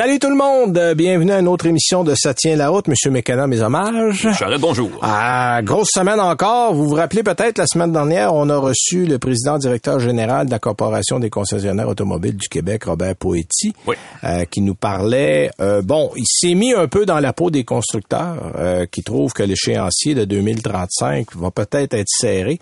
Salut tout le monde, bienvenue à une autre émission de Ça tient la route. Monsieur Mécana, mes hommages. Charrette, bonjour. Ah, grosse semaine encore. Vous vous rappelez peut-être, la semaine dernière, on a reçu le président directeur général de la Corporation des concessionnaires automobiles du Québec, Robert Poetti, Oui. euh, qui nous parlait. euh, bon, il s'est mis un peu dans la peau des constructeurs euh, qui trouvent que l'échéancier de 2035 va peut-être être serré.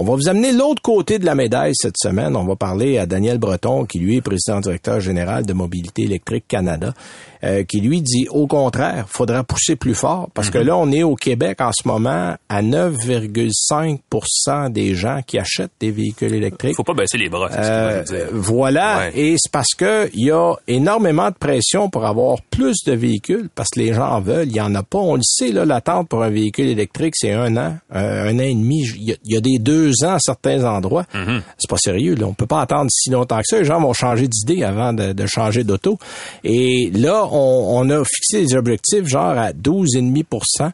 On va vous amener l'autre côté de la médaille cette semaine. On va parler à Daniel Breton, qui lui est président directeur général de Mobilité électrique Canada, euh, qui lui dit au contraire, faudra pousser plus fort parce que là, on est au Québec en ce moment à 9,5% des gens qui achètent des véhicules électriques. Faut pas baisser les bras, c'est Euh, ce que je veux dire. voilà, Ouais. et c'est parce que il y a énormément de pression pour avoir plus de véhicules, parce que les gens en veulent. Il y en a pas. On le sait, là, l'attente pour un véhicule électrique, c'est un an, euh, un an et demi. Il y, a, il y a des deux ans à certains endroits. Mm-hmm. C'est pas sérieux. Là. On peut pas attendre si longtemps que ça. Les gens vont changer d'idée avant de, de changer d'auto. Et là, on, on a fixé des objectifs genre à 12,5%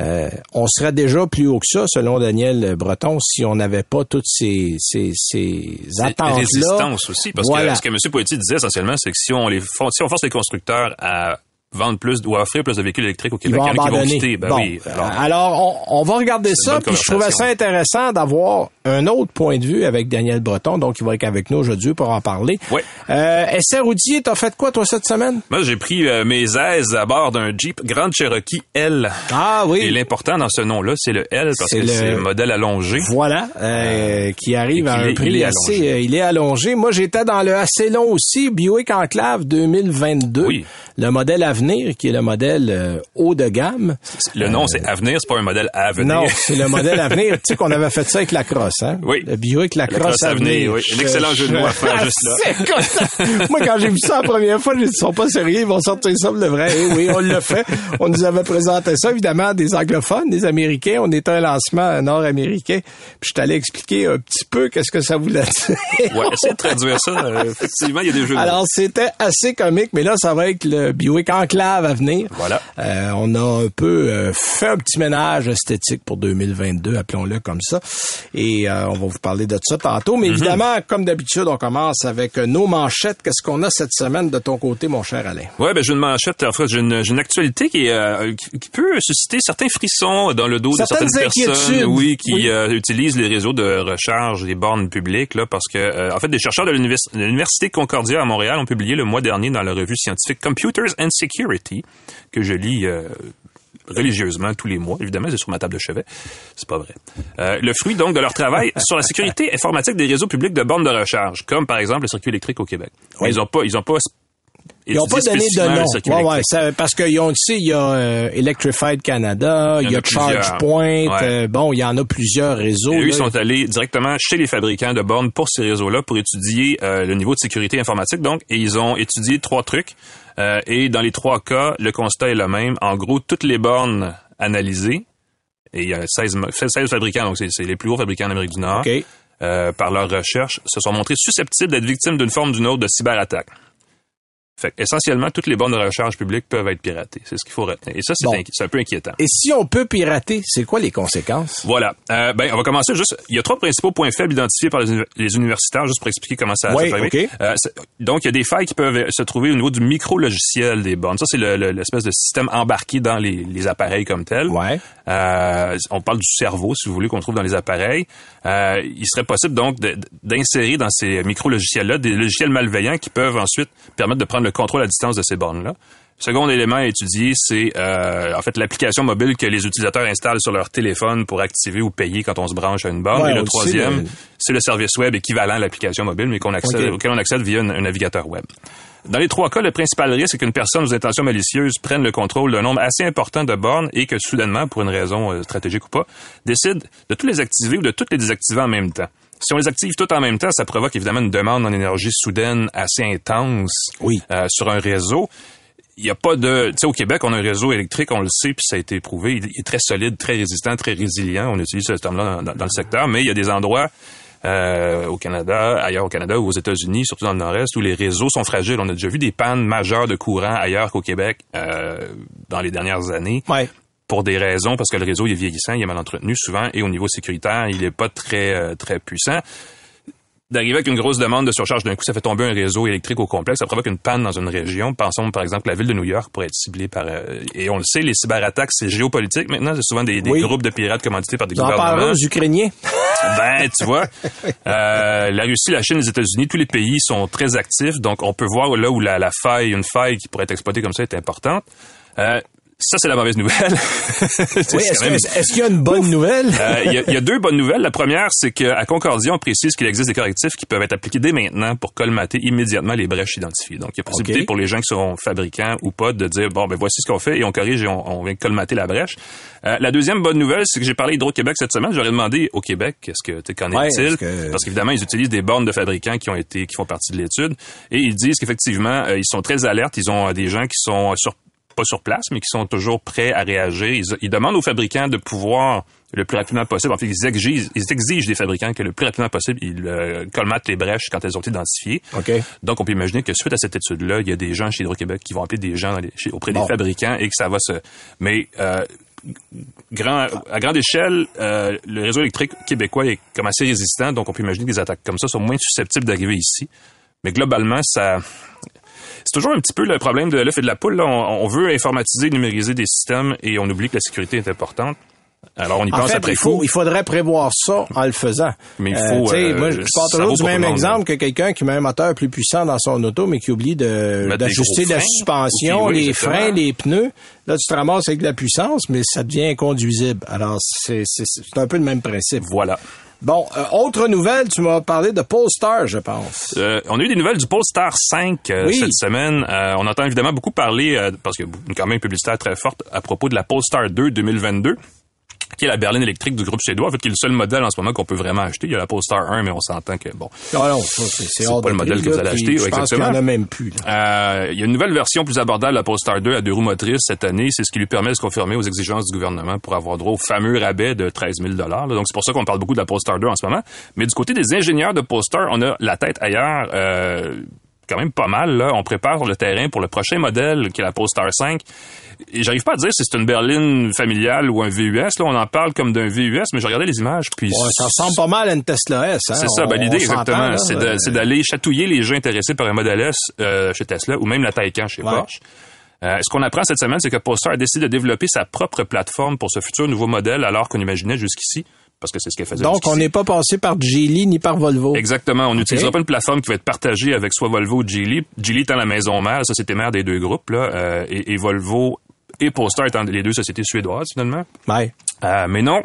euh, on serait déjà plus haut que ça, selon Daniel Breton, si on n'avait pas toutes ces, ces, ces attentes-là. résistance aussi, parce Voilà. que ce que M. Poitier disait essentiellement, c'est que si on les si on force les constructeurs à vendre plus ou à offrir plus de véhicules électriques au Ils Québec, vont il y en a qui vont quitter. Ben Bon, oui. euh, alors- alors, on, on va regarder ça, puis je trouvais ça intéressant d'avoir un autre point de vue avec Daniel Breton, donc il va être avec nous aujourd'hui pour en parler. Ouais. Euh, SR Routier, t'as fait quoi toi cette semaine? Moi, j'ai pris euh, mes aises à bord d'un Jeep Grand Cherokee L. Ah oui. Et l'important dans ce nom-là, c'est le L parce que le- c'est le modèle allongé. Voilà, euh, qui arrive à un est- prix il est assez, euh, il est allongé. Moi, j'étais dans le assez long aussi, Buick Enclave 2022. Oui. Le modèle Avenir, qui est le modèle euh, haut de gamme. Le nom, c'est Avenir, c'est pas un modèle à venir. Non, c'est le modèle Avenir. tu sais qu'on avait fait ça avec la crosse, hein? Oui. Le Buick la La crosse crosse Avenir, oui. Un excellent jeu de mots à faire juste là. C'est comme- Moi, quand j'ai vu ça la première fois, j'ai dit, ils sont pas sérieux, ils vont sortir ça pour le vrai. Et oui, on l'a fait. On nous avait présenté ça, évidemment, des anglophones, des Américains. On était un lancement nord-américain. Puis je t'allais expliquer un petit peu qu'est-ce que ça voulait dire. Ouais, essayez de traduire ça. Euh, effectivement, il y a des jeux. Alors, c'était assez comique, mais là, ça va être le Buick À venir. Voilà. Euh, on a un peu euh, fait un petit ménage esthétique pour 2022, appelons-le comme ça. Et euh, on va vous parler de ça tantôt. Mhm. Mais évidemment, comme d'habitude, on commence avec euh, nos manchettes. Qu'est-ce qu'on a cette semaine de ton côté, mon cher Alain? Ouais, ben j'ai une manchette. En fait, j'ai une, une actualité qui, euh, qui, qui peut susciter certains frissons dans le dos Certaines de certaines personnes, oui, qui Oui. euh, utilisent les réseaux de recharge des bornes publiques, là, parce que euh, en fait, des chercheurs de l'université Concordia à Montréal ont publié le mois dernier dans la revue scientifique Computers and Security, que je lis. euh, religieusement tous les mois. Évidemment, c'est sur ma table de chevet. C'est pas vrai. Euh, le fruit, donc, de leur travail sur la sécurité informatique des réseaux publics de bornes de recharge, comme, par exemple, le circuit électrique au Québec. Ils ont pas, ils ont pas Ils n'ont pas donné de nom. Ouais, ouais, ça- parce qu'ils ont, tu sais, il y a euh, Electrified Canada, il y a. ChargePoint, Ouais. euh, bon, il y en a plusieurs réseaux. Et eux, là. ils sont allés directement chez les fabricants de bornes pour ces réseaux-là pour étudier euh, le niveau de sécurité informatique. Donc, et ils ont étudié trois trucs. Euh, et dans les trois cas, le constat est le même. En gros, toutes les bornes analysées, et il y a 16, ma- 16 fabricants, donc c'est les plus gros fabricants en Amérique du Nord, euh, par leur recherche, se sont montrés susceptibles d'être victimes d'une forme ou d'une autre de cyberattaque. Fait essentiellement, toutes les bornes de recharge publiques peuvent être piratées. C'est ce qu'il faut retenir. Et ça, c'est Bon. un peu inquiétant. Et si on peut pirater, c'est quoi les conséquences? Voilà. Euh, ben, on va commencer juste. Il y a trois principaux points faibles identifiés par les, uni- les universitaires, juste pour expliquer comment ça Oui. Euh, donc, il y a des failles qui peuvent se trouver au niveau du micro-logiciel des bornes. Ça, c'est le- le- l'espèce de système embarqué dans les, les appareils comme tel. Ouais. Euh, on parle du cerveau, si vous voulez, qu'on trouve dans les appareils. Euh, il serait possible donc d'insérer dans ces micro-logiciels-là des logiciels malveillants qui peuvent ensuite permettre de prendre le contrôle à distance de ces bornes-là. Second élément à étudier, c'est euh, en fait l'application mobile que les utilisateurs installent sur leur téléphone pour activer ou payer quand on se branche à une borne. Ouais, Et le troisième, c'est le service web équivalent à l'application mobile, mais qu'on accède, auquel on accède via un, un navigateur web. Dans les trois cas, le principal risque, c'est qu'une personne aux intentions malicieuses prenne le contrôle d'un nombre assez important de bornes et que soudainement, pour une raison euh, stratégique ou pas, décide de toutes les activer ou de toutes les désactiver en même temps. Si on les active toutes en même temps, ça provoque évidemment une demande en énergie soudaine assez intense Oui. euh, sur un réseau. Il n'y a pas de... Tu sais, au Québec, on a un réseau électrique, on le sait, puis ça a été prouvé. Il est très solide, très résistant, très résilient. On utilise ce terme-là dans, dans le secteur, mais il y a des endroits euh, au Canada, ailleurs au Canada ou aux États-Unis, surtout dans le Nord-Est, où les réseaux sont fragiles. On a déjà vu des pannes majeures de courant ailleurs qu'au Québec euh, dans les dernières années Ouais. Pour des raisons, parce que le réseau il est vieillissant, il est mal entretenu souvent, et au niveau sécuritaire, il est pas très euh, très puissant. D'arriver avec une grosse demande de surcharge d'un coup, ça fait tomber un réseau électrique au complexe, ça provoque une panne dans une région. Pensons par exemple la ville de New York pourrait être ciblée par euh, et on le sait, les cyberattaques c'est géopolitique maintenant, c'est souvent des, des Oui. groupes de pirates commandités par des parleras gouvernements. aux Ukrainiens. Ben, tu vois, euh, la Russie, la Chine, les États-Unis, tous les pays sont très actifs, donc on peut voir là où la, la faille, une faille qui pourrait être exploitée comme ça est importante. Euh, ça, c'est la mauvaise nouvelle. Oui, est-ce même- est-ce qu'il y a une bonne nouvelle? euh, Il y, a- il y a deux bonnes nouvelles. La première, c'est qu'à Concordia, on précise qu'il existe des correctifs qui peuvent être appliqués dès maintenant pour colmater immédiatement les brèches identifiées. Donc, il y a possibilité pour les gens qui sont fabricants ou pas de dire, bon, ben voici ce qu'on fait et on corrige et on, on vient colmater la brèche. Euh, la deuxième bonne nouvelle, c'est que j'ai parlé Hydro-Québec cette semaine. J'aurais demandé au Québec, qu'est-ce que, tu qu'en Ouais, est-il? est-ce que- Parce qu'évidemment, ils utilisent des bornes de fabricants qui ont été, qui font partie de l'étude. Et ils disent qu'effectivement, euh, ils sont très alertes. Ils ont des gens qui sont sur pas sur place, mais qui sont toujours prêts à réagir. Ils, ils demandent aux fabricants de pouvoir le plus rapidement possible. En fait, ils exigent, ils exigent des fabricants que le plus rapidement possible, ils euh, colmatent les brèches quand elles ont été identifiées. Donc, on peut imaginer que suite à cette étude-là, il y a des gens chez Hydro-Québec qui vont appeler des gens les- chez- auprès Bon. des fabricants et que ça va se... Mais euh, grand, à grande échelle, euh, le réseau électrique québécois est comme assez résistant, donc on peut imaginer que des attaques comme ça sont moins susceptibles d'arriver ici. Mais globalement, ça... C'est toujours un petit peu le problème de l'œuf et de la poule. là. On, on veut informatiser, numériser des systèmes et on oublie que la sécurité est importante. Alors, on y En pense fait, après il, faut, coup. il faudrait prévoir ça en le faisant. Mais il faut, tu sais, euh, moi, je pars toujours du même exemple que quelqu'un qui met un moteur plus puissant dans son auto, mais qui oublie d'ajuster la freins. suspension, oui, les exactement. freins, les pneus. Là, tu te ramasses avec de la puissance, mais ça devient inconduisible. Alors, c'est un peu le même principe. Voilà. Bon, euh, autre nouvelle, tu m'as parlé de Polestar, je pense. Euh, on a eu des nouvelles du Polestar 5 euh, Oui. cette semaine. Euh, on entend évidemment beaucoup parler, euh, parce qu'il y a une campagne publicitaire très forte à propos de la Polestar 2 2022 qui est la berline électrique du groupe suédois, en fait, qui est le seul modèle en ce moment qu'on peut vraiment acheter. Il y a la Polestar 1, mais on s'entend que, bon, Ah c'est pas le modèle que vous allez acheter, Je pense y en exactement. a même plus. Euh, il y a une nouvelle version plus abordable de la Polestar 2 à deux roues motrices cette année. C'est ce qui lui permet de se conformer aux exigences du gouvernement pour avoir droit au fameux rabais de 13 000 là. Donc, c'est pour ça qu'on parle beaucoup de la Polestar 2 en ce moment. Mais du côté des ingénieurs de Polestar, on a la tête ailleurs. Euh, quand même pas mal, là. On prépare le terrain pour le prochain modèle, qui est la Polestar 5. Et j'arrive pas à dire si c'est une berline familiale ou un VUS. Là, on en parle comme d'un VUS, mais j'ai regardé les images, puis... Ouais, ça ressemble pas mal à une Tesla S. Hein? C'est ça, ben, l'idée exactement, c'est d'aller chatouiller les gens intéressés par un modèle S euh, chez Tesla ou même la Taycan chez Ouais. Porsche. Euh, ce qu'on apprend cette semaine, c'est que Polestar a décidé de développer sa propre plateforme pour ce futur nouveau modèle, alors qu'on imaginait jusqu'ici, parce que c'est ce qu'elle faisait Donc, on n'est pas passé par Geely ni par Volvo. Exactement. On n'utilisera pas une plateforme qui va être partagée avec soit Volvo ou Geely. Geely étant la maison mère, la société mère des deux groupes, là, euh, et, et Volvo et Polestar étant les deux sociétés suédoises, finalement. Ouais. Euh, mais non,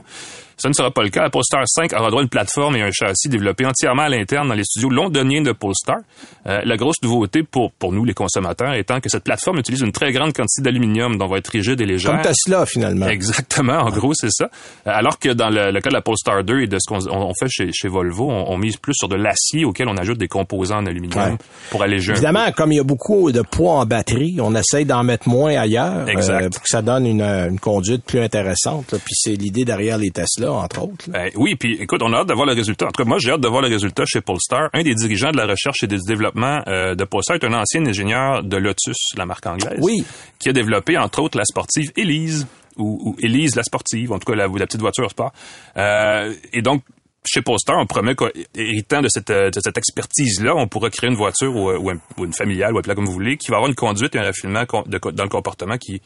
ça ne sera pas le cas. La Polestar 5 aura droit à une plateforme et un châssis développés entièrement à l'interne dans les studios londoniens de Polestar. Euh, la grosse nouveauté pour, pour nous, les consommateurs, étant que cette plateforme utilise une très grande quantité d'aluminium, donc va être rigide et légère. Comme Tesla, finalement. Exactement, en gros, c'est ça. Euh, Alors que dans le, le cas de la Polestar 2 et de ce qu'on on- on fait chez, chez Volvo, on, on mise plus sur de l'acier auquel on ajoute des composants en aluminium Ouais. pour alléger un Évidemment, comme il y a beaucoup de poids en batterie, on essaye d'en mettre moins ailleurs Exact. euh, pour que ça donne une, euh, une conduite plus intéressante. là. Puis c'est l'idée derrière les Tesla, entre autres. Ben oui, puis écoute, on a hâte de voir le résultat. En tout cas, moi, j'ai hâte de voir le résultat chez Polestar. Un des dirigeants de la recherche et du développement euh, de Polestar est un ancien ingénieur de Lotus, la marque anglaise. Oui. Qui a développé, entre autres, la sportive Elise, ou, Elise la sportive, en tout cas la, la petite voiture sport. Euh, et donc, chez Polestar, on promet qu'héritant de cette, de cette expertise-là, on pourra créer une voiture ou, ou un- une familiale, ou appelez-la comme vous voulez, qui va avoir une conduite et un raffinement dans le comportement qui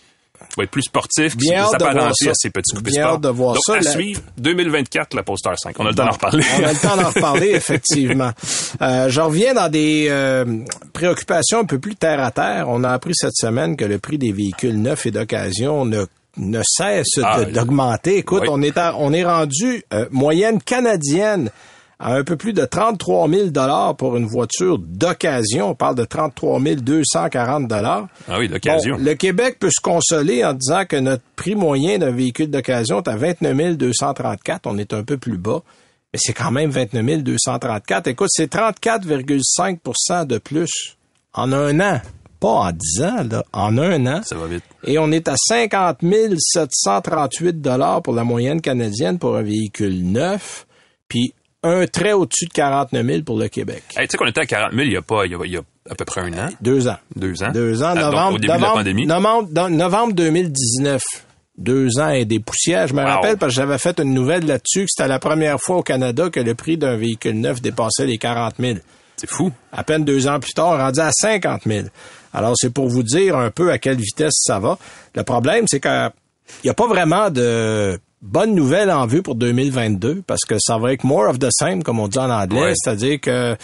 va être plus sportif, qui ça. à ces petits coupés Bien sport. de voir Donc, ça. à La- suivre, 2024, la Polestar 5. On a le temps d'en reparler. On a le temps d'en reparler, effectivement. Euh, je reviens dans des euh, préoccupations un peu plus terre à terre. On a appris cette semaine que le prix des véhicules neufs et d'occasion ne ne cesse Ah, d'augmenter. Écoute, oui. on est à- on est rendu euh, moyenne canadienne à un peu plus de 33 000 dollars pour une voiture d'occasion. On parle de 33 240 dollars. Ah oui, d'occasion. Bon, le Québec peut se consoler en disant que notre prix moyen d'un véhicule d'occasion est à 29 234. On est un peu plus bas. Mais c'est quand même 29 234. Écoute, c'est 34,5% de plus en un an. Pas en 10 ans, là, en un an. Ça va vite. Et on est à 50 738 dollars pour la moyenne canadienne pour un véhicule neuf, puis un trait au-dessus de 49 000 pour le Québec. Hey, tu sais qu'on était à 40 000 il y a pas, il y a, il y a à peu près un an, Deux ans. deux ans. Deux ans, Ah, donc, novembre, au début de la novembre, pandémie. novembre, dans- novembre 2019. Deux ans et des poussières. Je me Wow. rappelle parce que j'avais fait une nouvelle là-dessus que c'était la première fois au Canada que le prix d'un véhicule neuf dépassait les 40 000. C'est fou. À peine deux ans plus tard, rendu à 50 000. Alors, c'est pour vous dire un peu à quelle vitesse ça va. Le problème, c'est qu'il n'y a pas vraiment de bonnes nouvelles en vue pour 2022 parce que ça va être more of the same, comme on dit en anglais. Ouais. C'est-à-dire que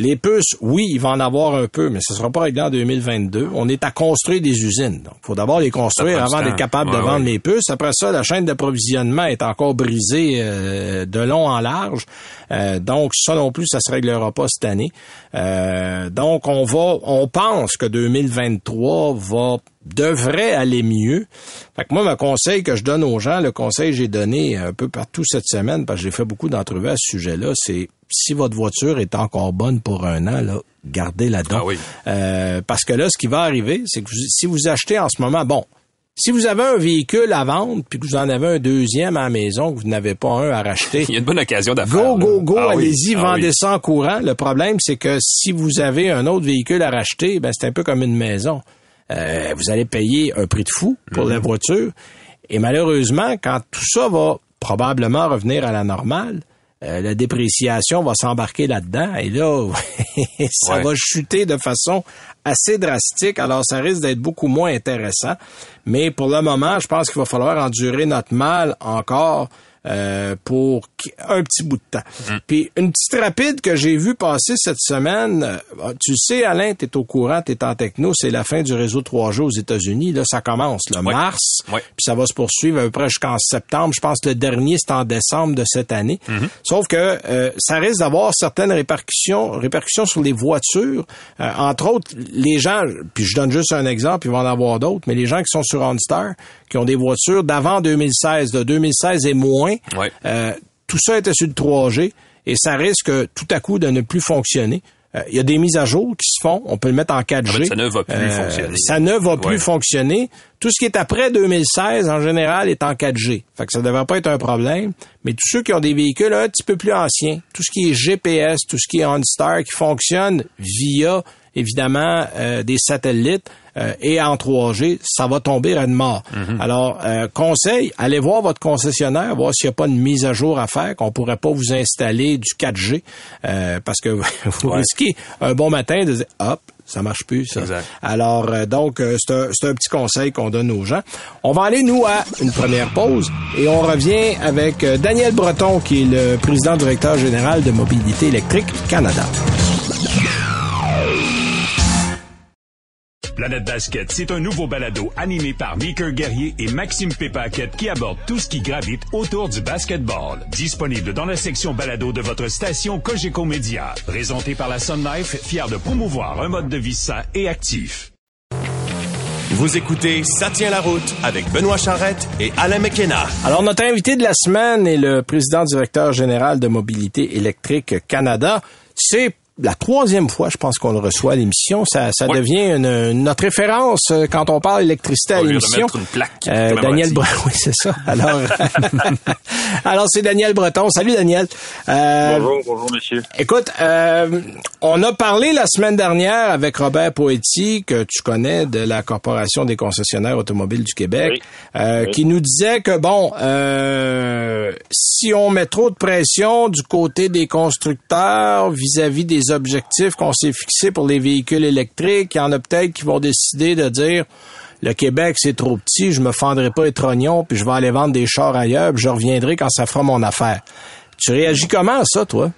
les puces, oui, il va en avoir un peu, mais ce sera pas réglé en 2022. On est à construire des usines. Donc, il faut d'abord les construire avant d'être capable de vendre ouais. les puces. Après ça, la chaîne d'approvisionnement est encore brisée euh, de long en large. Euh, donc, ça non plus, ça se réglera pas cette année. Euh, donc, on va, on pense que 2023 va devrait aller mieux. Fait que moi, mon conseil que je donne aux gens, le conseil que j'ai donné un peu partout cette semaine, parce que j'ai fait beaucoup d'entrevues à ce sujet-là, c'est si votre voiture est encore bonne pour un an, là, gardez-la donc. Ah oui. Euh, parce que là, ce qui va arriver, c'est que vous- si vous achetez en ce moment, bon, si vous avez un véhicule à vendre, puis que vous en avez un deuxième à la maison, que vous n'avez pas un à racheter, Il y a une bonne occasion d'affaires. Go, go, go, Ah oui. allez-y, Ah vendez oui. ça en courant. Le problème, c'est que si vous avez un autre véhicule à racheter, ben c'est un peu comme une maison. Euh, vous allez payer un prix de fou pour Mhm. la voiture. Et malheureusement, quand tout ça va probablement revenir à la normale, euh, la dépréciation va s'embarquer là-dedans et là, ça Ouais. va chuter de façon assez drastique. Alors, ça risque d'être beaucoup moins intéressant. Mais pour le moment, je pense qu'il va falloir endurer notre mal encore euh, pour un petit bout de temps. Puis une petite rapide que j'ai vue passer cette semaine, euh, tu sais Alain, tu es au courant, tu es en techno, c'est la fin du réseau 3G aux États-Unis, là ça commence le mars, puis ça va se poursuivre à peu près jusqu'en septembre, je pense que le dernier c'est en décembre de cette année. Sauf que euh, ça risque d'avoir certaines répercussions répercussions sur les voitures, Euh, entre autres les gens, puis je donne juste un exemple, il va en avoir d'autres, mais les gens qui sont sur OnStar qui ont des voitures d'avant 2016, de 2016 et moins, Ouais. euh, tout ça était sur le 3G et ça risque tout à coup de ne plus fonctionner. Euh, Il y a des mises à jour qui se font. On peut le mettre en 4G. En fait, ça ne va plus fonctionner. Ça ne va plus Ouais. fonctionner. Tout ce qui est après 2016, en général, est en 4G. Fait que ça ne devrait pas être un problème. Mais tous ceux qui ont des véhicules un petit peu plus anciens, tout ce qui est GPS, tout ce qui est OnStar, qui fonctionne via, évidemment, euh, des satellites euh, et en 3G, ça va tomber à une mort. Mhm. Alors, euh, conseil, allez voir votre concessionnaire, voir s'il n'y a pas une mise à jour à faire, qu'on pourrait pas vous installer du 4G, euh, parce que vous Ouais. risquez un bon matin de dire, hop, ça marche plus, ça. Exact. Alors, euh, donc, euh, c'est un, c'est un petit conseil qu'on donne aux gens. On va aller, nous, à une première pause et on revient avec euh, Daniel Breton, qui est le président directeur général de Mobilité électrique Canada. Planète Basket, c'est un nouveau balado animé par Meeker Guerrier et Maxime Pépaquette qui aborde tout ce qui gravite autour du basketball. Disponible dans la section balado de votre station Cogeco Média. Présenté par la Sun Life, fier de promouvoir un mode de vie sain et actif. Vous écoutez Ça tient la route avec Benoît Charrette et Alain McKenna. Alors, notre invité de la semaine est le président directeur général de Mobilité électrique Canada. C'est la troisième fois, je pense, qu'on le reçoit à l'émission. Ça, ça devient une- notre référence euh, quand on parle électricité à l'émission. mettre une plaque Euh. Daniel Breton, oui, c'est ça. Alors, alors c'est Daniel Breton. Salut, Daniel. Euh, Bonjour, bonjour, monsieur. Écoute, euh, on a parlé la semaine dernière avec Robert Poetti, que tu connais de la Corporation des concessionnaires automobiles du Québec, Oui. euh, Oui. qui nous disait que, bon, euh, si on met trop de pression du côté des constructeurs vis-à-vis des objectifs qu'on s'est fixés pour les véhicules électriques, il y en a peut-être qui vont décider de dire le Québec, c'est trop petit, je me fendrai pas être oignon, puis je vais aller vendre des chars ailleurs, puis je reviendrai quand ça fera mon affaire. Tu réagis comment à ça, toi?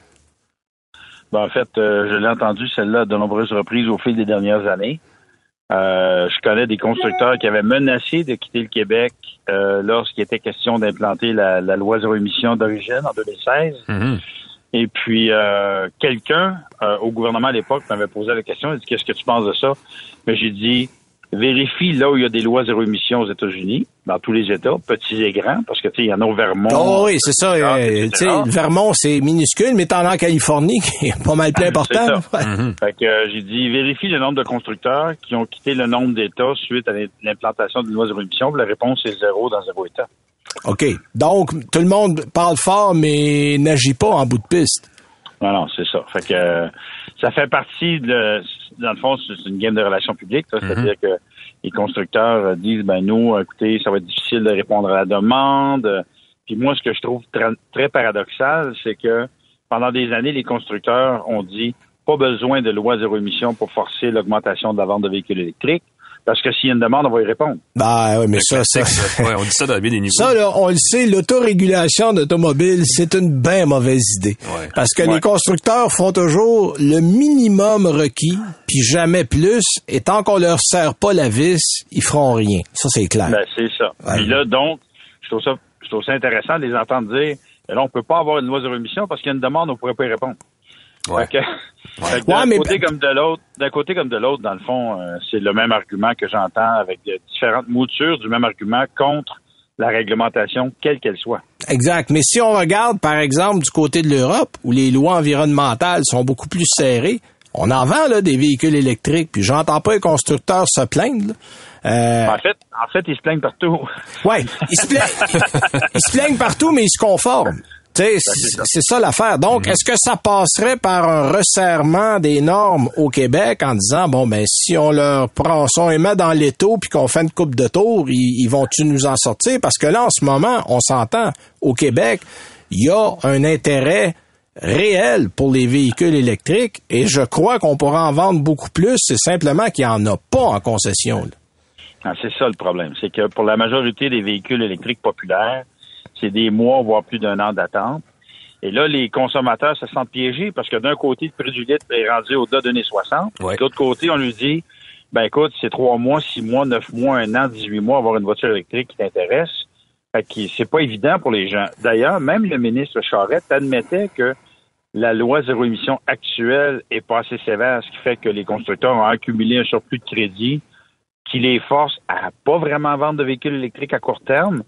Ben, en fait, euh, je l'ai entendu celle-là de nombreuses reprises au fil des dernières années. Euh, je connais des constructeurs qui avaient menacé de quitter le Québec euh, lorsqu'il était question d'implanter la, loi zéro émission d'origine en 2016. Mm-hmm. Et puis, quelqu'un au gouvernement à l'époque m'avait posé la question, il dit, qu'est-ce que tu penses de ça? Mais j'ai dit, vérifie là où il y a des lois zéro émission aux États-Unis, dans tous les États, petits et grands, parce que tu sais, il y en a au Vermont. Oh oui, c'est ça. Euh, le Vermont, c'est minuscule, mais t'en as en Californie, qui est pas mal plus important. Mhm. Fait que euh, j'ai dit vérifie le nombre de constructeurs qui ont quitté le nombre d'États suite à l'implantation d'une loi zéro émission. La réponse est zéro dans zéro État. OK. Donc, tout le monde parle fort, mais n'agit pas en bout de piste. Non, non, c'est ça. Fait que euh, ça fait partie de dans le fond, c'est une game de relations publiques. C'est-à-dire mhm. que les constructeurs euh, disent ben nous, écoutez, ça va être difficile de répondre à la demande. Puis moi, ce que je trouve très, paradoxal, c'est que pendant des années, les constructeurs ont dit pas besoin de loi zéro émission pour forcer l'augmentation de la vente de véhicules électriques. Parce que s'il y a une demande, on va y répondre. Bah oui, mais ça, ça, ouais, on dit ça dans bien des niveaux. Ça, là, on le sait, l'autorégulation d'automobile, c'est une bien mauvaise idée. Parce que les constructeurs font toujours le minimum requis, puis jamais plus, et tant qu'on leur serre pas la vis, ils feront rien. Ça, c'est clair. Ben, c'est ça. Puis là, donc, je trouve ça, je trouve ça intéressant de les entendre dire, là, on peut pas avoir une loi zéro émission parce qu'il y a une demande, on pourrait pas y répondre. Ouais. d'un côté comme de l'autre, d'un côté comme de l'autre, dans le fond, euh, c'est le même argument que j'entends avec différentes moutures du même argument contre la réglementation, quelle qu'elle soit. Exact. Mais si on regarde, par exemple, du côté de l'Europe, où les lois environnementales sont beaucoup plus serrées, on en vend là, des véhicules électriques, puis j'entends pas les constructeurs se plaindre. Euh... En fait, en fait, ils se plaignent partout. Ouais, ils se plaignent, ils se plaignent partout, mais ils se conforment. C'est ça l'affaire. Donc, mhm. est-ce que ça passerait par un resserrement des normes au Québec en disant bon ben si on leur prend, son on met dans l'étau puis qu'on fait une coupe de tour, ils, vont-tu nous en sortir? Parce que là, en ce moment, on s'entend au Québec, il y a un intérêt réel pour les véhicules électriques et je crois qu'on pourra en vendre beaucoup plus. C'est simplement qu'il n'y en a pas en concession. Ah, c'est ça le problème. C'est que pour la majorité des véhicules électriques populaires, c'est des mois, voire plus d'un an d'attente. Et là, les consommateurs se sentent piégés parce que d'un côté, le prix du litre est rendu au-delà d'un 60. De l'autre côté, on lui dit, ben écoute, c'est trois mois, six mois, neuf mois, un an, dix-huit mois, avoir une voiture électrique qui t'intéresse. Fait que c'est pas évident pour les gens. D'ailleurs, même le ministre Charette admettait que la loi zéro émission actuelle est pas assez sévère, ce qui fait que les constructeurs ont accumulé un surplus de crédit qui les force à pas vraiment vendre de véhicules électriques à court terme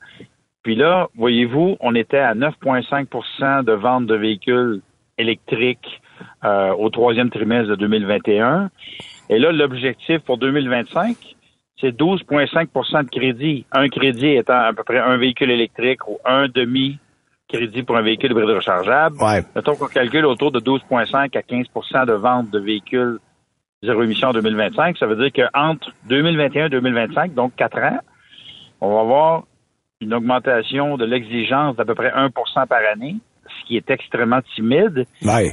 puis là, voyez-vous, on était à 9,5% de vente de véhicules électriques euh, au troisième trimestre de 2021. Et là, l'objectif pour 2025, c'est 12,5% de crédit. Un crédit étant à peu près un véhicule électrique ou un demi crédit pour un véhicule hybride rechargeable. Ouais. Mettons qu'on calcule autour de 12,5 à 15% de vente de véhicules zéro émission en 2025. Ça veut dire qu'entre 2021 et 2025, donc quatre ans, on va avoir une augmentation de l'exigence d'à peu près 1% par année, ce qui est extrêmement timide.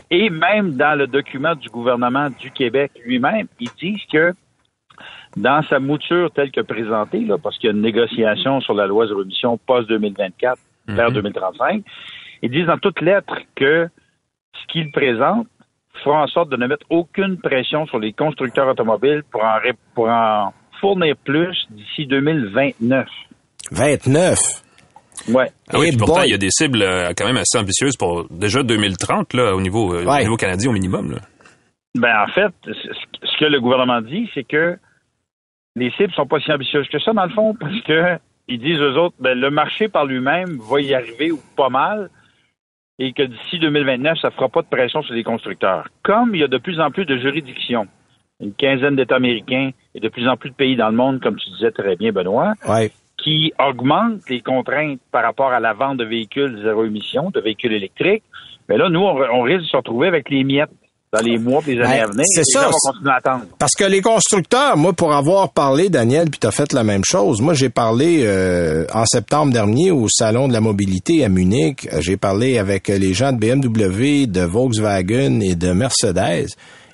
Et même dans le document du gouvernement du Québec lui-même, ils disent que dans sa mouture telle que présentée, là, parce qu'il y a une négociation sur la loi de émission post-2024 vers 2035, mhm. ils disent dans toute lettre que ce qu'ils présentent fera en sorte de ne mettre aucune pression sur les constructeurs automobiles pour en, pour en fournir plus d'ici 2029. 29. Ouais. Ah oui, pourtant, il y a des cibles euh, quand même assez ambitieuses pour déjà 2030 là, au niveau, euh, niveau canadien au minimum. Là. Ben en fait, ce que le gouvernement dit, c'est que les cibles sont pas si ambitieuses que ça dans le fond, parce que ils disent aux autres, ben, le marché par lui-même va y arriver ou pas mal, et que d'ici 2029, ça fera pas de pression sur les constructeurs. Comme il y a de plus en plus de juridictions, une quinzaine d'États américains et de plus en plus de pays dans le monde, comme tu disais très bien, Benoît, ouais qui augmente les contraintes par rapport à la vente de véhicules zéro émission, de véhicules électriques. Mais là, nous, on, risque de se retrouver avec les miettes dans les mois et les années ben, à venir. C'est ça. continuer à attendre. Parce que les constructeurs, moi, pour avoir parlé, Daniel, puis tu as fait la même chose. Moi, j'ai parlé euh, en septembre dernier au Salon de la mobilité à Munich. J'ai parlé avec les gens de BMW, de Volkswagen et de Mercedes.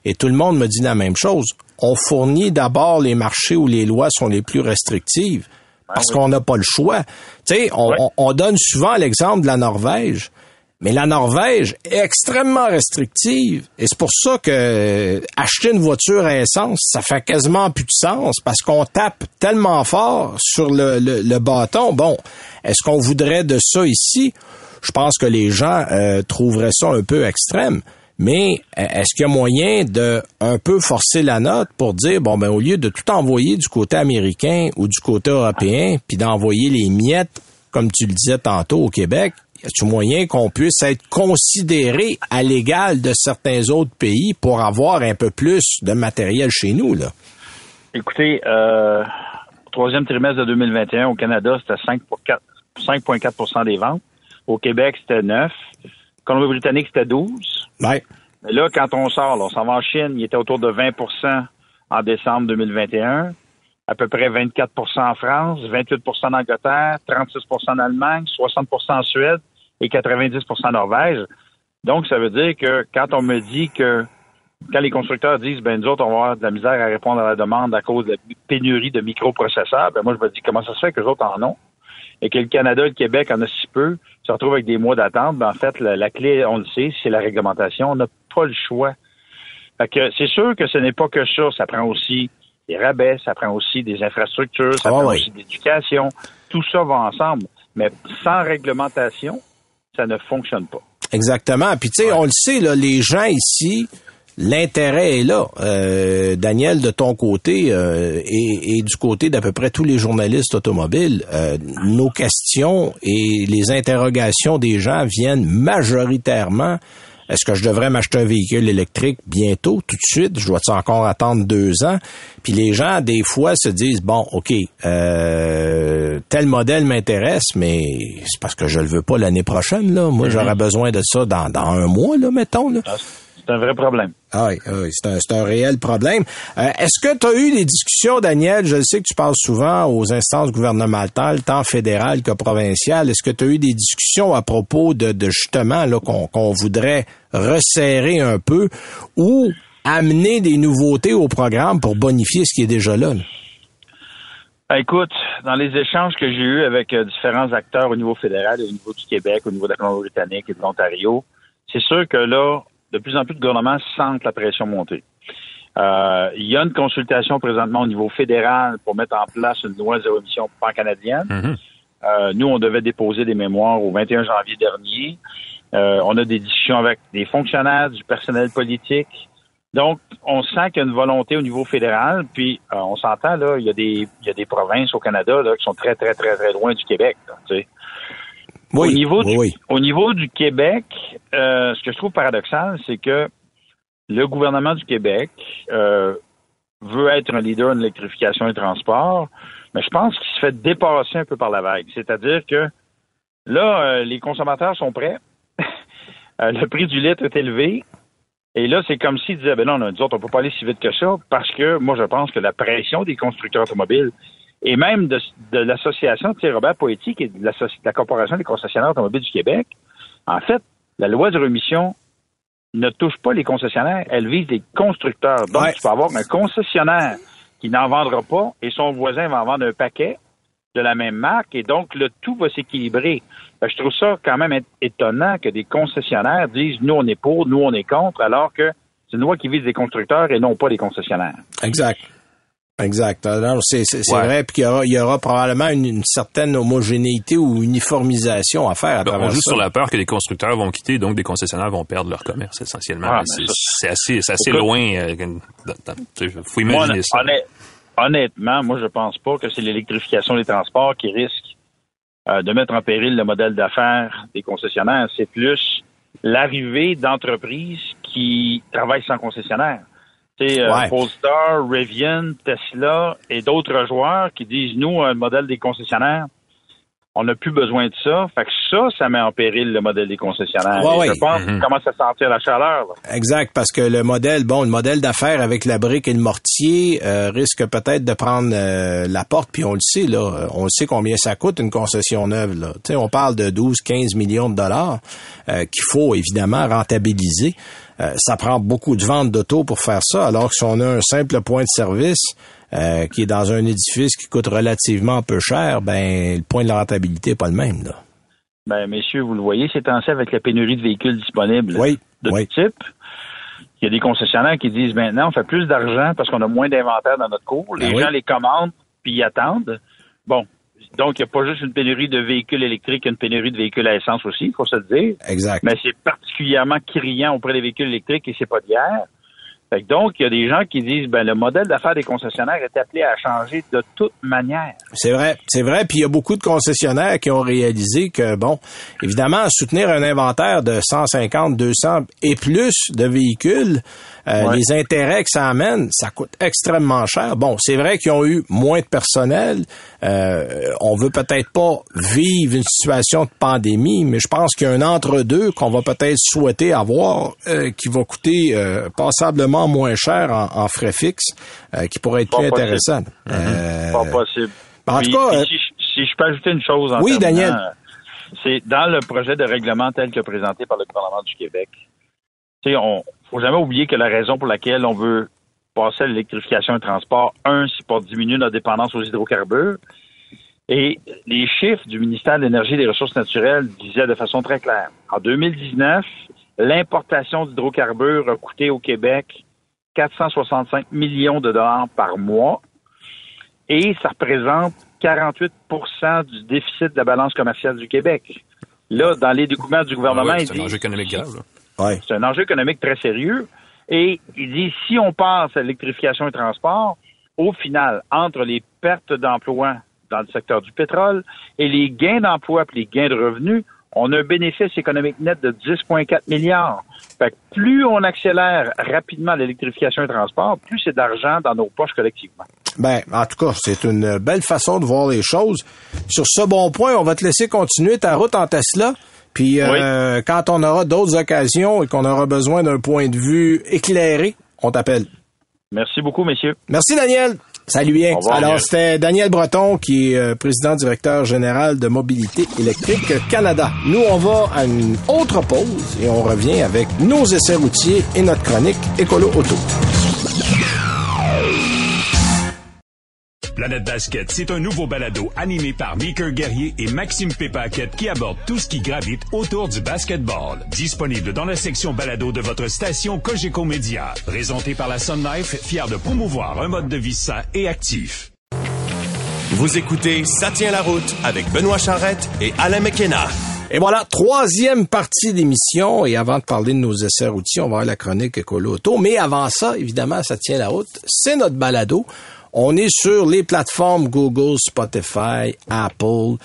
Et tout le monde me dit la même chose on fournit d'abord les marchés où les lois sont les plus restrictives parce qu'on n'a pas le choix. Tu sais, on, on- on donne souvent l'exemple de la Norvège. Mais la Norvège est extrêmement restrictive. Et c'est pour ça que euh, acheter une voiture à essence, ça fait quasiment plus de sens parce qu'on tape tellement fort sur le, le- le bâton. Bon, est-ce qu'on voudrait de ça ici? Je pense que les gens euh, trouveraient ça un peu extrême. Mais euh, est-ce qu'il y a moyen de un peu forcer la note pour dire bon ben au lieu de tout envoyer du côté américain ou du côté européen, puis d'envoyer les miettes comme tu le disais tantôt au Québec, y a-t-il moyen qu'on puisse être considéré à l'égal de certains autres pays pour avoir un peu plus de matériel chez nous là? Écoutez, euh, troisième trimestre de 2021, au Canada, c'était 5,4 5,4 des ventes. Au Québec, c'était 9. Colombie-Britannique, c'était 12. Ouais. Mais là, quand on sort, là, on s'en va en Chine, il était autour de 20% en décembre 2021, à peu près 24% en France, 28% en Angleterre, 36% en Allemagne, 60% en Suède et 90% en Norvège. Donc, ça veut dire que quand on me dit que quand les constructeurs disent, ben nous autres, on va avoir de la misère à répondre à la demande à cause de la pénurie de microprocesseurs, ben moi, je me dis, comment ça se fait que les autres en ont? Et que le Canada et le Québec en a si peu, se retrouvent avec des mois d'attente. Ben, en fait, la, la clé, on le sait, c'est la réglementation. On n'a pas le choix. Fait que c'est sûr que ce n'est pas que ça. Ça prend aussi des rabais, ça prend aussi des infrastructures, ça Ah prend oui. aussi de l'éducation. Tout ça va ensemble. Mais sans réglementation, ça ne fonctionne pas. Exactement. Puis tu sais, on le sait là, les gens ici, l'intérêt est là. Euh, Daniel, de ton côté euh, et, et du côté d'à peu près tous les journalistes automobiles, euh, nos questions et les interrogations des gens viennent majoritairement. Est-ce que je devrais m'acheter un véhicule électrique bientôt, tout de suite? Je dois encore attendre deux ans? Puis les gens, des fois, se disent, bon, OK, euh, tel modèle m'intéresse, mais c'est parce que je le veux pas l'année prochaine. Là. Moi, j'aurais besoin de ça dans, dans un mois, là, mettons. Là. C'est un vrai problème. Ah oui, ah oui, c'est un, un réel problème. Euh, Est-ce que tu as eu des discussions, Daniel? Je le sais que tu parles souvent aux instances gouvernementales, tant fédérales que provinciales. Est-ce que tu as eu des discussions à propos de, de justement qu'on voudrait resserrer un peu ou amener des nouveautés au programme pour bonifier ce qui est déjà là? là? Ben, Écoute, dans les échanges que j'ai eus avec euh, différents acteurs au niveau fédéral, au niveau du Québec, au niveau de la Colombie-Britannique et de l'Ontario, c'est sûr que là, de plus en plus de gouvernements sentent la pression monter. Euh, il y a une consultation présentement au niveau fédéral pour mettre en place une loi zéro émission pan-canadienne. Euh, nous, on devait déposer des mémoires au 21 janvier dernier. Euh, on a des discussions avec des fonctionnaires, du personnel politique. Donc, on sent qu'il y a une volonté au niveau fédéral, puis euh, on s'entend, là, il y, a des, il y a des provinces au Canada là, qui sont très, très, très, très loin du Québec. là. Oui, au, niveau oui, du, oui. au niveau du Québec, euh, ce que je trouve paradoxal, c'est que le gouvernement du Québec euh, veut être un leader en électrification des transports, mais je pense qu'il se fait dépasser un peu par la vague. C'est-à-dire que là, euh, les consommateurs sont prêts. Le prix du litre est élevé. Et là, c'est comme s'ils disaient, ben non, nous autres, on peut pas aller si vite que ça, parce que moi, je pense que la pression des constructeurs automobiles et même de, de l'association de Robert Poétique et de la, de la Corporation des concessionnaires automobiles du Québec, en fait, la loi de remission ne touche pas les concessionnaires, elle vise les constructeurs. Donc, Ouais. tu peux avoir un concessionnaire qui n'en vendra pas et son voisin va en vendre un paquet de la même marque et donc le tout va s'équilibrer. Je trouve ça quand même étonnant que des concessionnaires disent nous on est pour, nous on est contre, alors que c'est une loi qui vise les constructeurs et non pas les concessionnaires. Exact. Exact. Alors, c'est c'est- c'est Ouais. vrai, puis qu'il y aura, il y aura probablement une, une certaine homogénéité ou uniformisation à faire à Ben, travers on joue ça. sur la peur que les constructeurs vont quitter, donc des concessionnaires vont perdre leur commerce essentiellement. Ah, mais c'est assez, c'est assez Écoute- loin. euh, sais, faut Moi, imaginer ça. honnêt- honnêtement, moi, je pense pas que c'est l'électrification des transports qui risque euh, de mettre en péril le modèle d'affaires des concessionnaires. C'est plus l'arrivée d'entreprises qui travaillent sans concessionnaire. Euh, Ouais. Polestar, Rivian, Tesla et d'autres joueurs qui disent, nous, un modèle des concessionnaires, On n'a plus besoin de ça. Fait que ça, ça met en péril le modèle des concessionnaires. Ouais, ouais. Je pense Mhm. commence à sentir la chaleur. là. Exact, parce que le modèle, bon, le modèle d'affaires avec la brique et le mortier euh, risque peut-être de prendre euh, la porte, puis on le sait, là, euh, on sait combien ça coûte une concession neuve. Là. On parle de 12-15 millions de dollars euh, qu'il faut évidemment rentabiliser. Euh, ça prend beaucoup de ventes d'auto pour faire ça, alors que si on a un simple point de service euh, qui est dans un édifice qui coûte relativement peu cher, ben le point de la rentabilité n'est pas le même. Là. Ben, messieurs, vous le voyez, c'est ainsi avec la pénurie de véhicules disponibles Oui, de oui. tout type. Il y a des concessionnaires qui disent maintenant, on fait plus d'argent parce qu'on a moins d'inventaire dans notre cours. Les Ben oui. gens les commandent puis ils attendent. Bon. Donc, il n'y a pas juste une pénurie de véhicules électriques, il y a une pénurie de véhicules à essence aussi, il faut se le dire. Exact. Mais c'est particulièrement criant auprès des véhicules électriques et c'est pas d'hier. Fait que donc, il y a des gens qui disent, ben, le modèle d'affaires des concessionnaires est appelé à changer de toute manière. C'est vrai, c'est vrai. Puis il y a beaucoup de concessionnaires qui ont réalisé que, bon, évidemment, soutenir un inventaire de 150, 200 et plus de véhicules, euh, Ouais. les intérêts que ça amène, ça coûte extrêmement cher. Bon, c'est vrai qu'ils ont eu moins de personnel. Euh, on veut peut-être pas vivre une situation de pandémie, mais je pense qu'il y a un entre-deux qu'on va peut-être souhaiter avoir euh, qui va coûter euh, moins cher en, en frais fixes, euh, qui pourrait être Pas plus possible. intéressant. Euh, Pas possible. en Puis- tout cas, euh, si, je- si je peux ajouter une chose en Oui, Daniel. c'est dans le projet de règlement tel que présenté par le gouvernement du Québec. Tu sais, on faut jamais oublier que la raison pour laquelle on veut passer à l'électrification et transport, un, c'est pour diminuer notre dépendance aux hydrocarbures. Et les chiffres du ministère de l'Énergie et des Ressources naturelles disaient de façon très claire. En 2019, l'importation d'hydrocarbures a coûté au Québec 465 millions de dollars par mois et ça représente 48% du déficit de la balance commerciale du Québec. Là, dans les documents du gouvernement, Ah ouais, c'est un enjeu économique grave. ouais. c'est un enjeu économique très sérieux. Et il dit, si on passe à l'électrification et transport, au final, entre les pertes d'emplois dans le secteur du pétrole et les gains d'emplois et les gains de revenus, on a un bénéfice économique net de 10,4 milliards. Fait que plus on accélère rapidement l'électrification et le transport, plus c'est d'argent dans nos poches collectivement. Ben, en tout cas, c'est une belle façon de voir les choses. Sur ce bon point, on va te laisser continuer ta route en Tesla. Puis euh, quand on aura d'autres occasions et qu'on aura besoin d'un point de vue éclairé, on t'appelle. Merci beaucoup, messieurs. Merci Daniel. Salut bien. Alors c'était Daniel Breton qui est euh, président directeur général de Mobilité électrique Canada. Nous on va à une autre pause et on revient avec nos essais routiers et notre chronique écolo auto. Planète Basket, c'est un nouveau balado animé par Meeker Guerrier et Maxime Pépaquette qui aborde tout ce qui gravite autour du basketball. Disponible dans la section balado de votre station Cogeco Média. Présenté par la Sun Life, fier de promouvoir un mode de vie sain et actif. Vous écoutez Ça tient la route avec Benoît Charrette et Alain McKenna. Et voilà, troisième partie d'émission. Et avant de parler de nos essais routiers, on va avoir la chronique écolo auto. Mais avant ça, évidemment, ça tient la route. C'est notre balado. On est sur les plateformes Google, Spotify, Apple.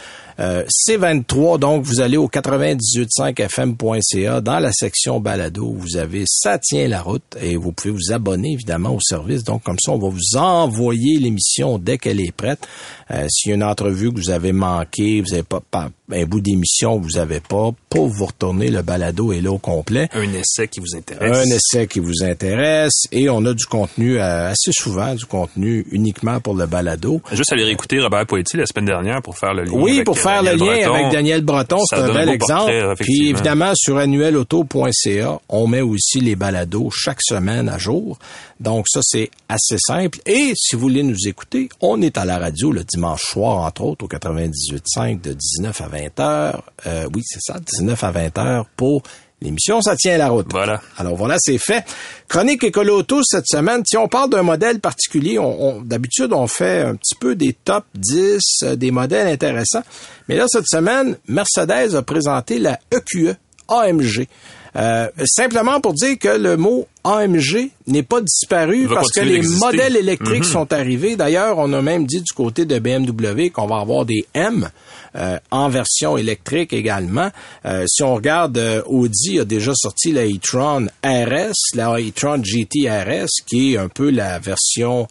Euh, C23, donc vous allez au 985fm.ca dans la section balado, vous avez ça tient la route et vous pouvez vous abonner évidemment au service. Donc comme ça, on va vous envoyer l'émission dès qu'elle est prête. Euh, S'il y a une entrevue que vous avez manqué, vous avez pas, pas un bout d'émission que vous avez pas, pour vous retourner, le balado est là au complet. Un essai qui vous intéresse. Un essai qui vous intéresse et on a du contenu euh, assez souvent, du contenu uniquement pour le balado. Juste aller réécouter Robert Poetti la semaine dernière pour faire le lien. Oui, avec, pour euh, faire le lien Breton. avec Daniel Breton, c'est un bel exemple. portrait, Puis évidemment, sur annuelauto.ca, on met aussi les balados chaque semaine à jour. Donc ça, c'est assez simple. Et si vous voulez nous écouter, on est à la radio le dimanche soir, entre autres, au 98.5 de 19 à 20 heures. Euh, oui, c'est ça, 19 à 20 heures pour l'émission Ça tient la route. Voilà. Alors voilà, c'est fait. Chronique écolo auto cette semaine. Si on parle d'un modèle particulier, on, on- d'habitude on fait un petit peu des top 10, euh, des modèles intéressants. Mais là, cette semaine, Mercedes a présenté la EQE AMG. Euh, simplement pour dire que le mot AMG n'est pas disparu parce que les modèles électriques sont arrivés. D'ailleurs, on a même dit du côté de BMW qu'on va avoir des M euh, en version électrique également. Euh, si on regarde, euh, Audi a déjà sorti la e-tron RS, la e-tron GT RS, qui est un peu la version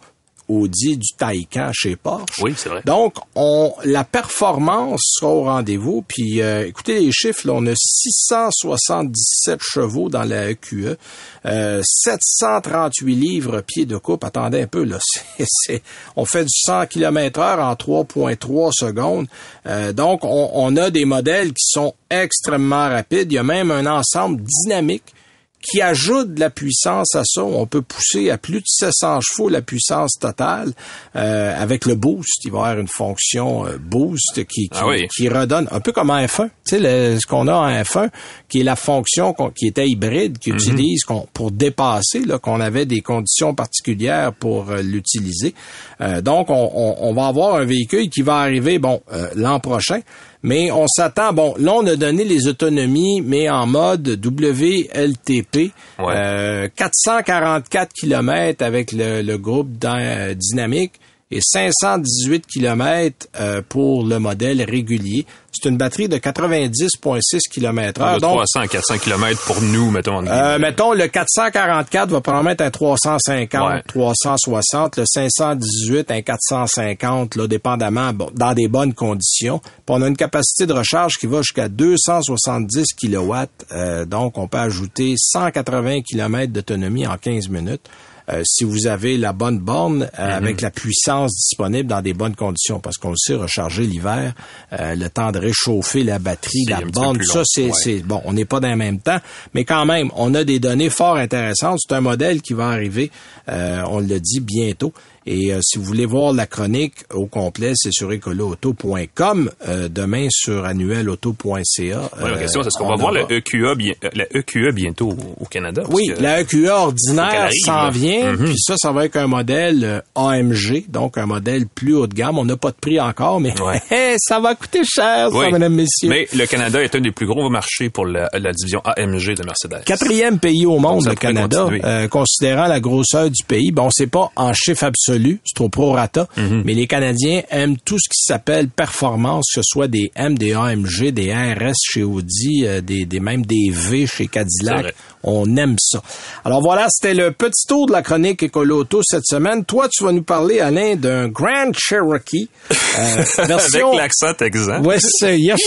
Audi du Taycan chez Porsche. Oui, c'est vrai. Donc, on, la performance sera au rendez-vous. Puis, euh, écoutez les chiffres, là, on a 677 chevaux dans la EQE, euh, 738 livres pieds de coupe. Attendez un peu, là, c'est- on fait du 100 km heure en 3,3 secondes. Euh, donc, on, on a des modèles qui sont extrêmement rapides. Il y a même un ensemble dynamique qui ajoute de la puissance à ça. On peut pousser à plus de 700 chevaux la puissance totale euh, avec le boost. Il va y avoir une fonction euh, boost qui, qui, Ah oui. qui redonne, un peu comme en F1. Tu sais, le- ce qu'on a en F1, qui est la fonction qui était hybride, qui utilise qu'on- pour dépasser, qu'on avait des conditions particulières pour euh, l'utiliser. Euh, donc, on, on- on va avoir un véhicule qui va arriver, bon, euh, l'an prochain. Mais on s'attend, bon, là, on a donné les autonomies, mais en mode WLTP. Ouais. Euh, 444 km avec le, le groupe dynamique et 518 km pour le modèle régulier. C'est une batterie de 90,6 km De heure. Donc, 300 à 400 km pour nous, mettons. euh, mettons, le 444 va probablement être un 350, Ouais. 360, le 518 un 450, là, dépendamment, bon, dans des bonnes conditions. Puis on a une capacité de recharge qui va jusqu'à 270 kW. euh, donc, on peut ajouter 180 km d'autonomie en 15 minutes. Euh, si vous avez la bonne borne euh, Mm-hmm. avec la puissance disponible dans des bonnes conditions, parce qu'on le sait, recharger l'hiver, euh, le temps de réchauffer la batterie, la borne, ça c'est Ouais. bon, on n'est pas dans le même temps, mais quand même, on a des données fort intéressantes. C'est un modèle qui va arriver, euh, on le dit bientôt. Et euh, si vous voulez voir la chronique au complet, c'est sur écoloauto.com. Euh, demain sur annuelauto.ca. Ouais, la question, c'est est-ce qu'on Euh, on va voir la EQA, euh, la EQA bientôt au- au Canada? Oui, la EQA ordinaire s'en vient, Mhm. puis ça, ça va être un modèle euh, AMG, donc un modèle plus haut de gamme. On n'a pas de prix encore, mais Ouais. ça va coûter cher, ça, Oui. mesdames, messieurs. Mais le Canada est un des plus gros marchés pour la, la division AMG de Mercedes. Quatrième pays au monde, ça le Canada, euh, considérant la grosseur du pays. Bon, c'est pas en chiffre absolu, c'est au prorata, Mhm. mais les Canadiens aiment tout ce qui s'appelle performance, que ce soit des M, des AMG, des RS chez Audi, euh, des, des même des V chez Cadillac. On aime ça. Alors voilà, c'était le petit tour de la chronique Écolo Auto cette semaine. Toi, tu vas nous parler, Alain, d'un Grand Cherokee. euh, version... Avec l'accent texan. Ouais, c'est yes!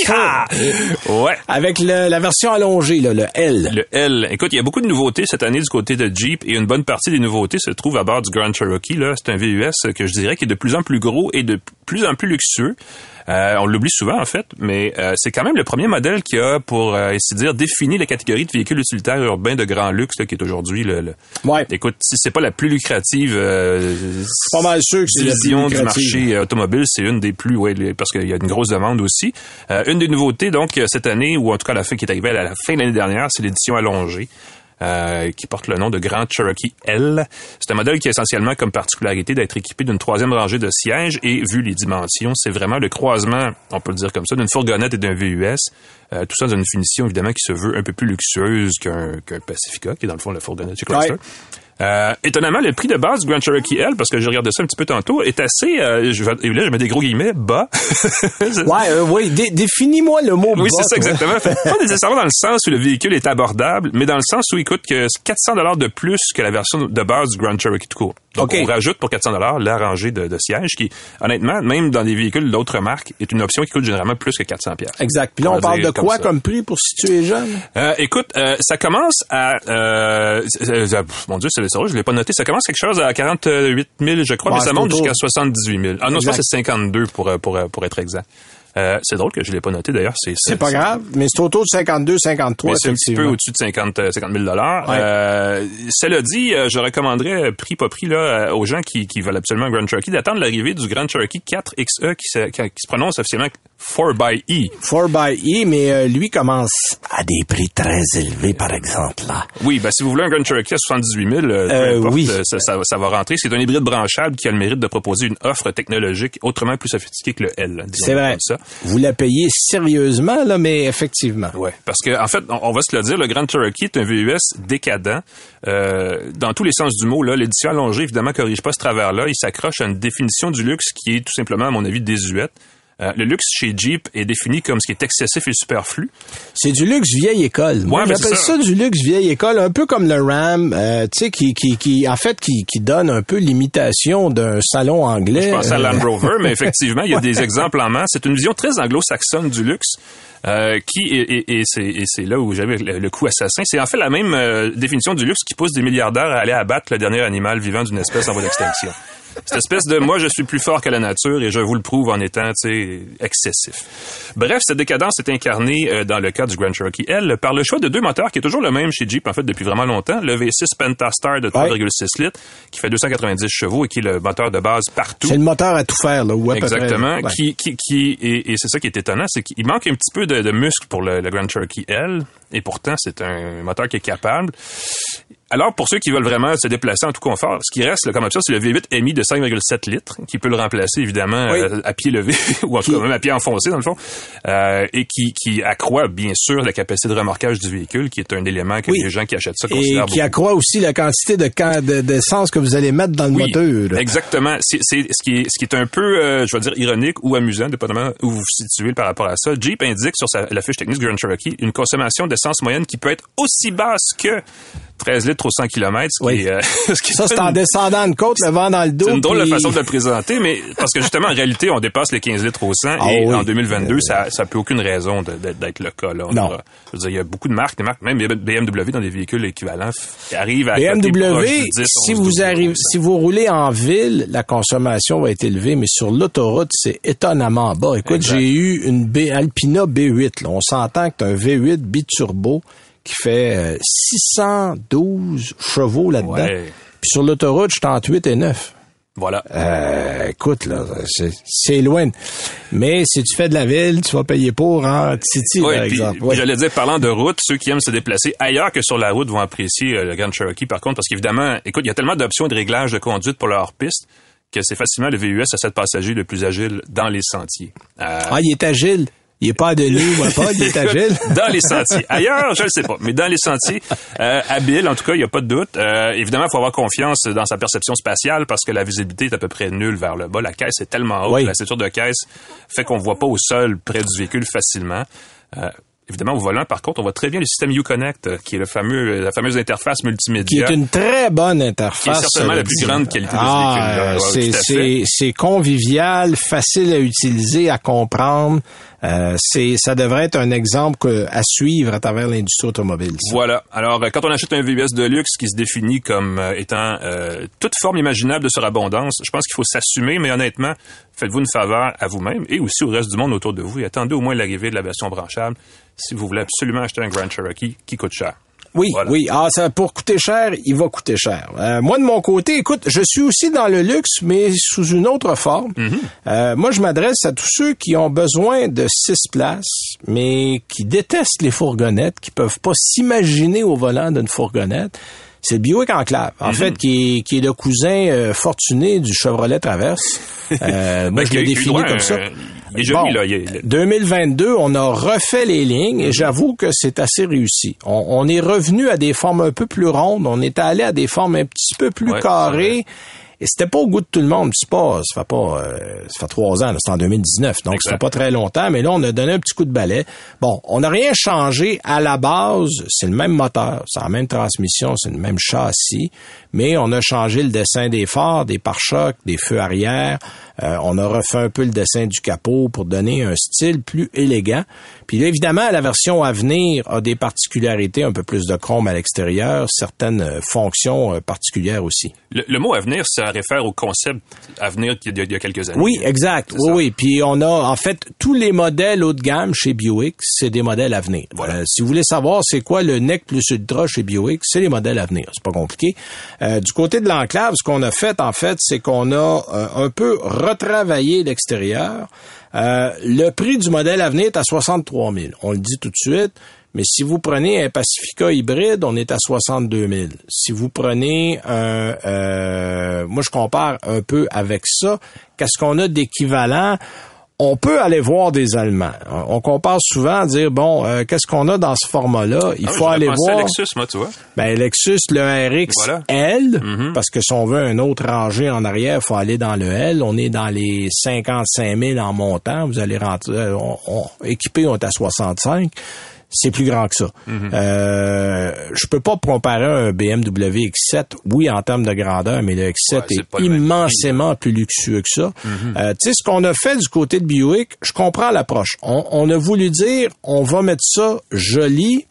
Ouais. Avec le- la version allongée, là, le L. Le L. Écoute, il y a beaucoup de nouveautés cette année du côté de Jeep et une bonne partie des nouveautés se trouve à bord du Grand Cherokee. Là, c'est un VUS que je dirais qui est de plus en plus gros et de plus en plus luxueux. Euh, on l'oublie souvent en fait, mais euh, c'est quand même le premier modèle qui a, pour euh, ainsi dire, défini la catégorie de véhicules utilitaires urbains de grand luxe là, qui est aujourd'hui le, le- Ouais. Écoute, si c'est pas la plus lucrative euh, Pas mal sûr que c'est la plus division du marché automobile, c'est une des plus, ouais, parce qu'il y a une grosse demande aussi. Euh, une des nouveautés, donc, cette année, ou en tout cas la fin qui est arrivée à la fin de l'année dernière, c'est l'édition allongée. Euh, qui porte le nom de Grand Cherokee L. C'est un modèle qui a essentiellement comme particularité d'être équipé d'une troisième rangée de sièges et vu les dimensions, c'est vraiment le croisement, on peut le dire comme ça, d'une fourgonnette et d'un VUS. Euh, tout ça dans une finition évidemment qui se veut un peu plus luxueuse qu'un Pacifica, qui est dans le fond la fourgonnette chez Chrysler. Euh, étonnamment, le prix de base du Grand Cherokee L, parce que j'ai regardé ça un petit peu tantôt, est assez, euh, je vais, là je mets des gros guillemets, bas. Ouais, euh, oui, dé- définis-moi le mot Oui, bas, c'est ça exactement. Fait, pas nécessairement dans le sens où le véhicule est abordable, mais dans le sens où il coûte que 400 dollars de plus que la version de base du Grand Cherokee tout court. Donc on rajoute pour 400 dollars la rangée de, de sièges qui, honnêtement, même dans des véhicules d'autres marques, est une option qui coûte généralement plus que 400 pièces. Exact. Puis là, On parle de comme quoi ça. comme prix pour situer les jeunes? Euh, écoute, euh, ça commence à... Euh, mon Dieu, c'est je l'ai pas noté. Ça commence quelque chose à 48 000, je crois, Ouais, mais ça monte jusqu'à 78 000. Ah non, je pense que c'est 52 pour, euh, pour, euh, pour être exact. Euh, c'est drôle que je l'ai pas noté d'ailleurs. C'est pas grave, mais c'est autour de 52, 53, mais c'est un petit peu au-dessus de 50, euh, 50 000 dollars. Ouais. Euh, cela dit, je recommanderais, prix pas prix, là, aux gens qui, qui veulent absolument un Grand Cherokee, d'attendre l'arrivée du Grand Cherokee 4XE qui se, qui, qui se prononce officiellement 4xE. 4xE, mais euh, lui commence à des prix très élevés, par exemple. là. Oui, ben si vous voulez un Grand Cherokee à 78 000, euh, Euh, importe, oui. euh, ça, ça, ça va rentrer. C'est un hybride branchable qui a le mérite de proposer une offre technologique autrement plus sophistiquée que le L. C'est vrai. ça. Vous la payez sérieusement, là, mais effectivement. Ouais, parce que en fait, on, on va se le dire, le Grand Cherokee est un VUS décadent euh, dans tous les sens du mot. Là, l'édition allongée évidemment corrige pas ce travers-là. Il s'accroche à une définition du luxe qui est tout simplement, à mon avis, désuète. Euh, le luxe chez Jeep est défini comme ce qui est excessif et superflu. C'est du luxe vieille école. Moi, Ouais, j'appelle ça. ça. du luxe vieille école, un peu comme le Ram, euh, tu sais, qui, qui, qui, en fait, qui, qui donne un peu l'imitation d'un salon anglais. Je pense à Euh, Land Rover, mais effectivement, il y a des exemples en masse. C'est une vision très anglo-saxonne du luxe. euh, qui et, et- et c'est et c'est là où j'avais le, le coup assassin. C'est en fait la même euh, définition du luxe qui pousse des milliardaires à aller abattre le dernier animal vivant d'une espèce en voie d'extinction. Cette espèce de moi je suis plus fort que la nature et je vous le prouve en étant tu sais excessif. Bref, cette décadence est incarnée euh, dans le cas du Grand Cherokee L par le choix de deux moteurs qui est toujours le même chez Jeep en fait depuis vraiment longtemps, le V6 Pentastar de 3,6 litres qui fait 290 chevaux et qui est le moteur de base partout. C'est le moteur à tout faire, là, ou à peu près. Exactement. Ouais. Qui, qui, qui, et, et c'est ça qui est étonnant, c'est qu'il manque un petit peu de, de muscle pour le, le Grand Cherokee L, et pourtant c'est un moteur qui est capable. Alors, pour ceux qui veulent vraiment se déplacer en tout confort, ce qui reste là, comme option, c'est le V8 MI de 5,7 litres, qui peut le remplacer évidemment Oui. euh, à pied levé ou encore même à pied enfoncé dans le fond, euh, et qui, qui accroît bien sûr la capacité de remorquage du véhicule, qui est un élément que Oui. les gens qui achètent ça Et considèrent qui beaucoup. accroît aussi la quantité de de- d'essence que vous allez mettre dans le Oui, moteur. Exactement. C'est ce qui est ce qui est un peu, euh, je vais dire ironique ou amusant, dépendamment où vous vous situez par rapport à ça. Jeep indique sur sa, la fiche technique Grand Cherokee une consommation moyenne qui peut être aussi basse que 13 litres au 100 km. Ce qui Oui. est, euh, ce qui est Ça, c'est en une- descendant de côte, le vent dans le dos. c'est une drôle puis- de façon de le présenter, mais parce que justement, en réalité, on dépasse les 15 litres au 100 Ah et oui. en 2022, ça ça n'a plus aucune raison d'être le cas. Là. On Non. je veux dire, il y a beaucoup de marques, des marques, même BMW dans des véhicules équivalents, qui arrivent à BMW, du 10, si 11, vous 12 arrivez, litres. si vous roulez en ville, la consommation va être élevée, mais sur l'autoroute, c'est étonnamment bas. Écoute, j'ai eu une B, Alpina B8. Là. On s'entend que tu un V8 biturbo qui fait euh, 612 chevaux là-dedans. Ouais. Puis sur l'autoroute, je suis entre 8 et 9. Voilà. Euh, écoute, là, c'est- loin. Mais si tu fais de la ville, tu vas payer pour en City, Oui, par puis, exemple. puis Ouais. j'allais dire, parlant de route, ceux qui aiment se déplacer ailleurs que sur la route vont apprécier euh, le Grand Cherokee, par contre, parce qu'évidemment, écoute, il y a tellement d'options et de réglages de conduite pour leur piste que c'est facilement le VUS à 7 passagers le plus agile dans les sentiers. Euh, Ah, il est agile. Il est pas à Denis ou à Paul, il est agile. dans les sentiers. Ailleurs, je ne sais pas, mais dans les sentiers, euh, habile, en tout cas, il n'y a pas de doute. Euh, évidemment, il faut avoir confiance dans sa perception spatiale parce que la visibilité est à peu près nulle vers le bas. La caisse est tellement haute, Oui. la ceinture de caisse fait qu'on ne voit pas au sol près du véhicule facilement. Euh, Évidemment, au volant, par contre, on voit très bien le système Uconnect, euh, qui est le fameux, la fameuse interface qui multimédia. est une très bonne interface. Qui est certainement la plus dire. grande qualité de ce ah, euh, Ouais, c'est- convivial, facile à utiliser, à comprendre. Euh, c'est ça devrait être un exemple que- à suivre à travers l'industrie automobile. ça. Voilà. Alors, euh, quand on achète un VUS de luxe qui se définit comme euh, étant euh, toute forme imaginable de surabondance, je pense qu'il faut s'assumer, mais honnêtement, faites-vous une faveur à vous-même et aussi au reste du monde autour de vous et attendez au moins l'arrivée de la version branchable si vous voulez absolument acheter un Grand Cherokee qui coûte cher. Oui, Voilà. oui. Ah, ça, pour coûter cher, il va coûter cher. Euh, moi, de mon côté, écoute, je suis aussi dans le luxe, mais sous une autre forme. Mm-hmm. Euh, moi, je m'adresse à tous ceux qui ont besoin de six places, mais qui détestent les fourgonnettes, qui peuvent pas s'imaginer au volant d'une fourgonnette. C'est le Buick Enclave, en Mm-hmm. fait, qui est, qui est le cousin euh, fortuné du Chevrolet Traverse. Euh, moi, Ben, je l'ai défini comme ça. il est joli, là, il est- 2022, on a refait les lignes et j'avoue que c'est assez réussi. On, on est revenu à des formes un peu plus rondes, on est allé à des formes un petit peu plus Ouais, carrées. Et c'était pas au goût de tout le monde. C'est pas, ça fait pas, euh, ça fait trois ans, c'est en 2019, donc ça fait pas très longtemps. Mais là, on a donné un petit coup de balai. Bon, on n'a rien changé à la base. C'est le même moteur, c'est la même transmission, c'est le même châssis, mais on a changé le dessin des phares, des pare-chocs, des feux arrière. Euh, on a refait un peu le dessin du capot pour donner un style plus élégant. Puis là, évidemment, la version à venir a des particularités, un peu plus de chrome à l'extérieur, certaines euh, fonctions euh, particulières aussi. Le, le mot à venir, ça réfère au concept à venir qu'il y a, il y a quelques années. Oui, exact. Oui, oui. Puis on a, en fait, tous les modèles haut de gamme chez Buick, c'est des modèles à venir. Voilà. Euh, si vous voulez savoir c'est quoi le NEC plus Ultra chez Buick, c'est les modèles à venir. C'est pas compliqué. Euh, du côté de l'enclave, ce qu'on a fait, en fait, c'est qu'on a euh, un peu retravaillé l'extérieur. Euh, le prix du modèle à venir est à 63 000. On le dit tout de suite. Mais si vous prenez un Pacifica hybride, on est à 62 000. Si vous prenez un, euh, moi je compare un peu avec ça. Qu'est-ce qu'on a d'équivalent? On peut aller voir des Allemands. On compare souvent à dire bon, euh, qu'est-ce qu'on a dans ce format-là? Il Ah, faut aller à voir. Lexus, moi, tu vois. Ben Lexus, le RX Voilà. L, Mhm. parce que si on veut un autre rangé en arrière, il faut aller dans le L. On est dans les 55 000 en montant. Vous allez rentrer, euh, on, on- équipé, on est à 65. C'est plus grand que ça. Mhm. Euh, je peux pas comparer un BMW X7, oui, en termes de grandeur, mais le X7 Ouais, c'est est Mhm. immensément plus luxueux que ça. Euh, tu sais, ce qu'on a fait du côté de Buick, je comprends l'approche. On, on a voulu dire, on va mettre ça joli,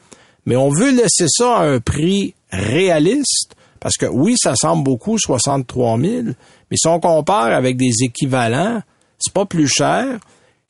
mais on veut laisser ça à un prix réaliste, parce que oui, ça semble beaucoup, 63 000, mais si on compare avec des équivalents, c'est pas plus cher.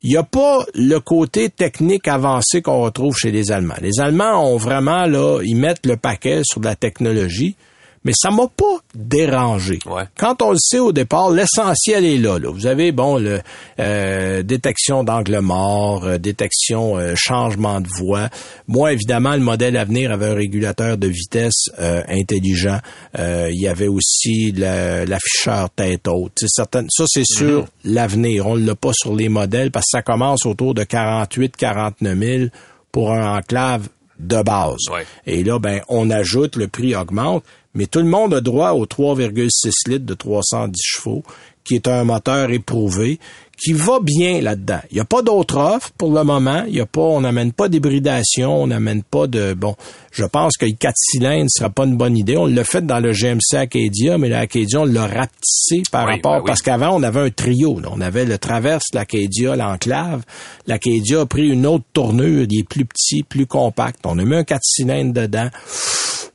Il n'y a pas le côté technique avancé qu'on retrouve chez les Allemands. Les Allemands ont vraiment, là, ils mettent le paquet sur de la technologie, mais ça m'a pas dérangé. Ouais. Quand on le sait au départ, l'essentiel est là, là. Vous avez, bon, le euh, détection d'angle mort, euh, détection euh, changement de voie. Moi, évidemment, le modèle à venir avait un régulateur de vitesse euh, intelligent. Euh, il y avait aussi l'afficheur tête haute. Certaines, ça, c'est sur l'avenir. On l'a pas sur les modèles parce que ça commence autour de 48, 49 000 pour un enclave de base. Ouais. Et là, ben, on ajoute, le prix augmente, mais tout le monde a droit au 3,6 litres de 310 chevaux, qui est un moteur éprouvé, qui va bien là-dedans. Il n'y a pas d'autre offre pour le moment. Il y a pas, on n'amène pas d'hybridation, on n'amène pas de, bon, je pense que le 4 cylindres ne sera pas une bonne idée. On l'a fait dans le GMC Acadia, mais l'Acadia, on l'a rapetissé par Oui, rapport, ben oui. parce qu'avant, on avait un trio. là. On avait le Traverse, l'Acadia, l'Enclave. L'Acadia a pris une autre tournure. Il est plus petit, plus compact. On a mis un 4 cylindres dedans.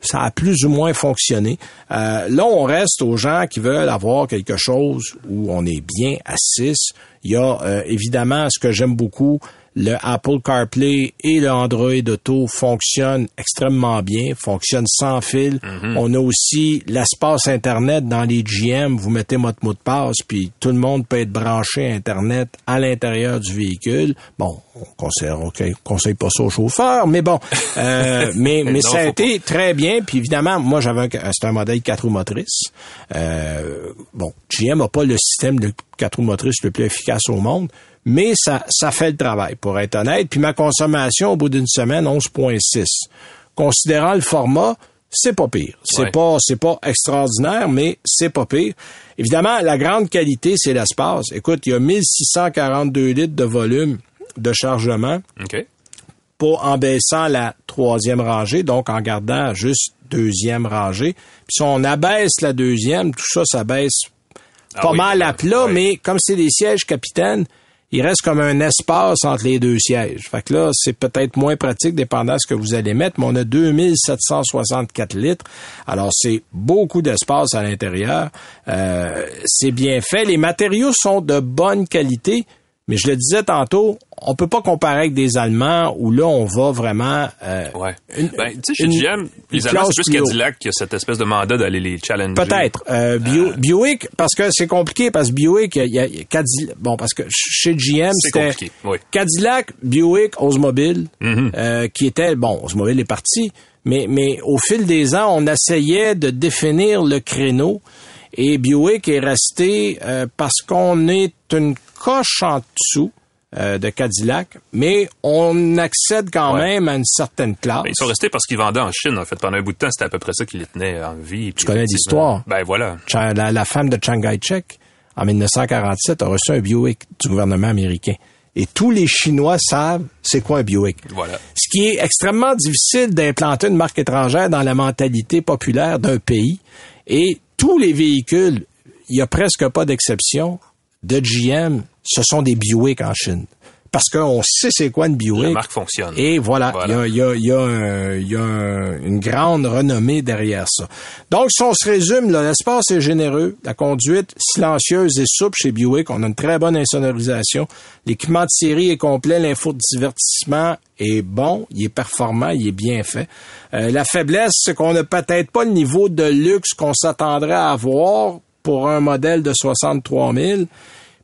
Ça a plus ou moins fonctionné. Euh, là, on reste aux gens qui veulent avoir quelque chose où on est bien à 6. Il y a euh, évidemment ce que j'aime beaucoup, le Apple CarPlay et le Android Auto fonctionnent extrêmement bien, fonctionnent sans fil. On a aussi l'espace Internet dans les GM. Vous mettez votre mot de passe, puis tout le monde peut être branché à Internet à l'intérieur du véhicule. Bon, on conseille, on conseille pas ça aux chauffeurs, mais bon. Euh, mais mais Non, ça a été très bien. Puis évidemment, moi, j'avais un, c'est un modèle 4 roues motrices. Euh, bon, GM n'a pas le système de 4 roues motrices le plus efficace au monde, mais ça, ça fait le travail, pour être honnête. Puis ma consommation, au bout d'une semaine, 11,6. Considérant le format, c'est pas pire. C'est Ouais. pas, c'est pas extraordinaire, mais c'est pas pire. Évidemment, la grande qualité, c'est l'espace. Écoute, il y a 1642 litres de volume de chargement OK. pas en baissant la troisième rangée, donc en gardant juste deuxième rangée. Puis si on abaisse la deuxième, tout ça, ça baisse Ah pas oui, mal à plat, mais comme c'est des sièges capitaines, il reste comme un espace entre les deux sièges. Fait que là, c'est peut-être moins pratique dépendant de ce que vous allez mettre, mais on a 2764 litres. Alors, c'est beaucoup d'espace à l'intérieur. Euh, c'est bien fait. Les matériaux sont de bonne qualité. Mais je le disais tantôt, on peut pas comparer avec des Allemands où là, on va vraiment... euh, Ouais. Une- ben, tu sais, chez GM, les Allemands, c'est plus. Cadillac qui a cette espèce de mandat d'aller les challenger. Peut-être. Euh, Bio- Buick, parce que c'est compliqué, parce que Buick, il y a, y a Cadillac, bon, parce que chez GM, C'est c'était oui. Cadillac, Buick, Oldsmobile, Mhm. euh, qui était, bon, Oldsmobile est parti, mais, mais au fil des ans, on essayait de définir le créneau, et Buick est resté euh, parce qu'on est une coche en dessous euh, de Cadillac, mais on accède quand Ouais. même à une certaine classe. Ben, ils sont restés parce qu'ils vendaient en Chine, en fait. Pendant un bout de temps, c'était à peu près ça qui les tenait en vie. Tu connais l'histoire. Ben voilà. La, la femme de Chiang Kai-shek, en 1947, a reçu un Buick du gouvernement américain. Et tous les Chinois savent c'est quoi un Buick. Voilà. Ce qui est extrêmement difficile d'implanter une marque étrangère dans la mentalité populaire d'un pays. Et tous les véhicules, il y a presque pas d'exception, de GM, ce sont des Buick en Chine. Parce qu'on sait c'est quoi une Buick. La marque fonctionne. Et voilà, il Voilà. y a, il y a- il y a un- il y a un- une grande renommée derrière ça. Donc, si on se résume, l'espace est généreux, la conduite silencieuse et souple chez Buick, on a une très bonne insonorisation, l'équipement de série est complet, l'info de divertissement est bon, il est performant, il est bien fait. Euh, la faiblesse, c'est qu'on n'a peut-être pas le niveau de luxe qu'on s'attendrait à avoir pour un modèle de 63 000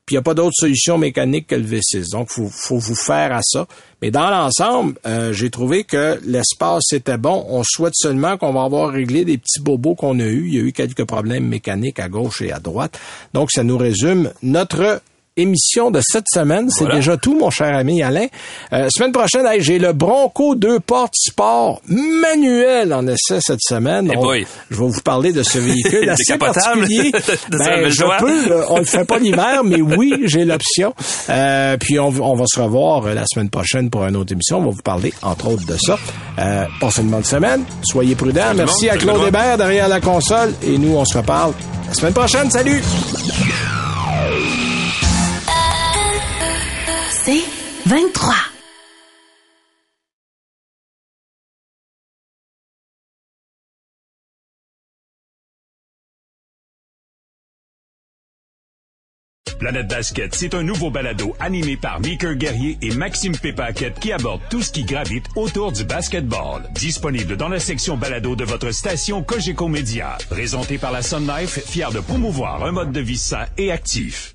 puis il n'y a pas d'autre solution mécanique que le V6. Donc, faut, faut vous faire à ça. Mais dans l'ensemble, euh, j'ai trouvé que l'espace était bon. On souhaite seulement qu'on va avoir réglé des petits bobos qu'on a eus. Il y a eu quelques problèmes mécaniques à gauche et à droite. Donc, ça nous résume notre émission de cette semaine. C'est Voilà. déjà tout, mon cher ami Alain. Euh, semaine prochaine, hey, j'ai le Bronco deux portes sport manuel en essai cette semaine. Eh On- je vais vous parler de ce véhicule assez particulier. De Ben, je peux, on le fait pas l'hiver, mais oui, j'ai l'option. Euh, puis on, on va se revoir euh, la semaine prochaine pour une autre émission. On va vous parler, entre autres, de ça. Euh, passez une bonne semaine. Soyez prudents. Merci monde. à Claude. Hébert derrière la console. Et nous, on se reparle la semaine prochaine. Salut! C'est 23. Planète Basket, c'est un nouveau balado animé par Meeker Guerrier et Maxime Pépaquette qui aborde tout ce qui gravite autour du basketball. Disponible dans la section balado de votre station Cogeco Média. Présenté par la Sun Life, fier de promouvoir un mode de vie sain et actif.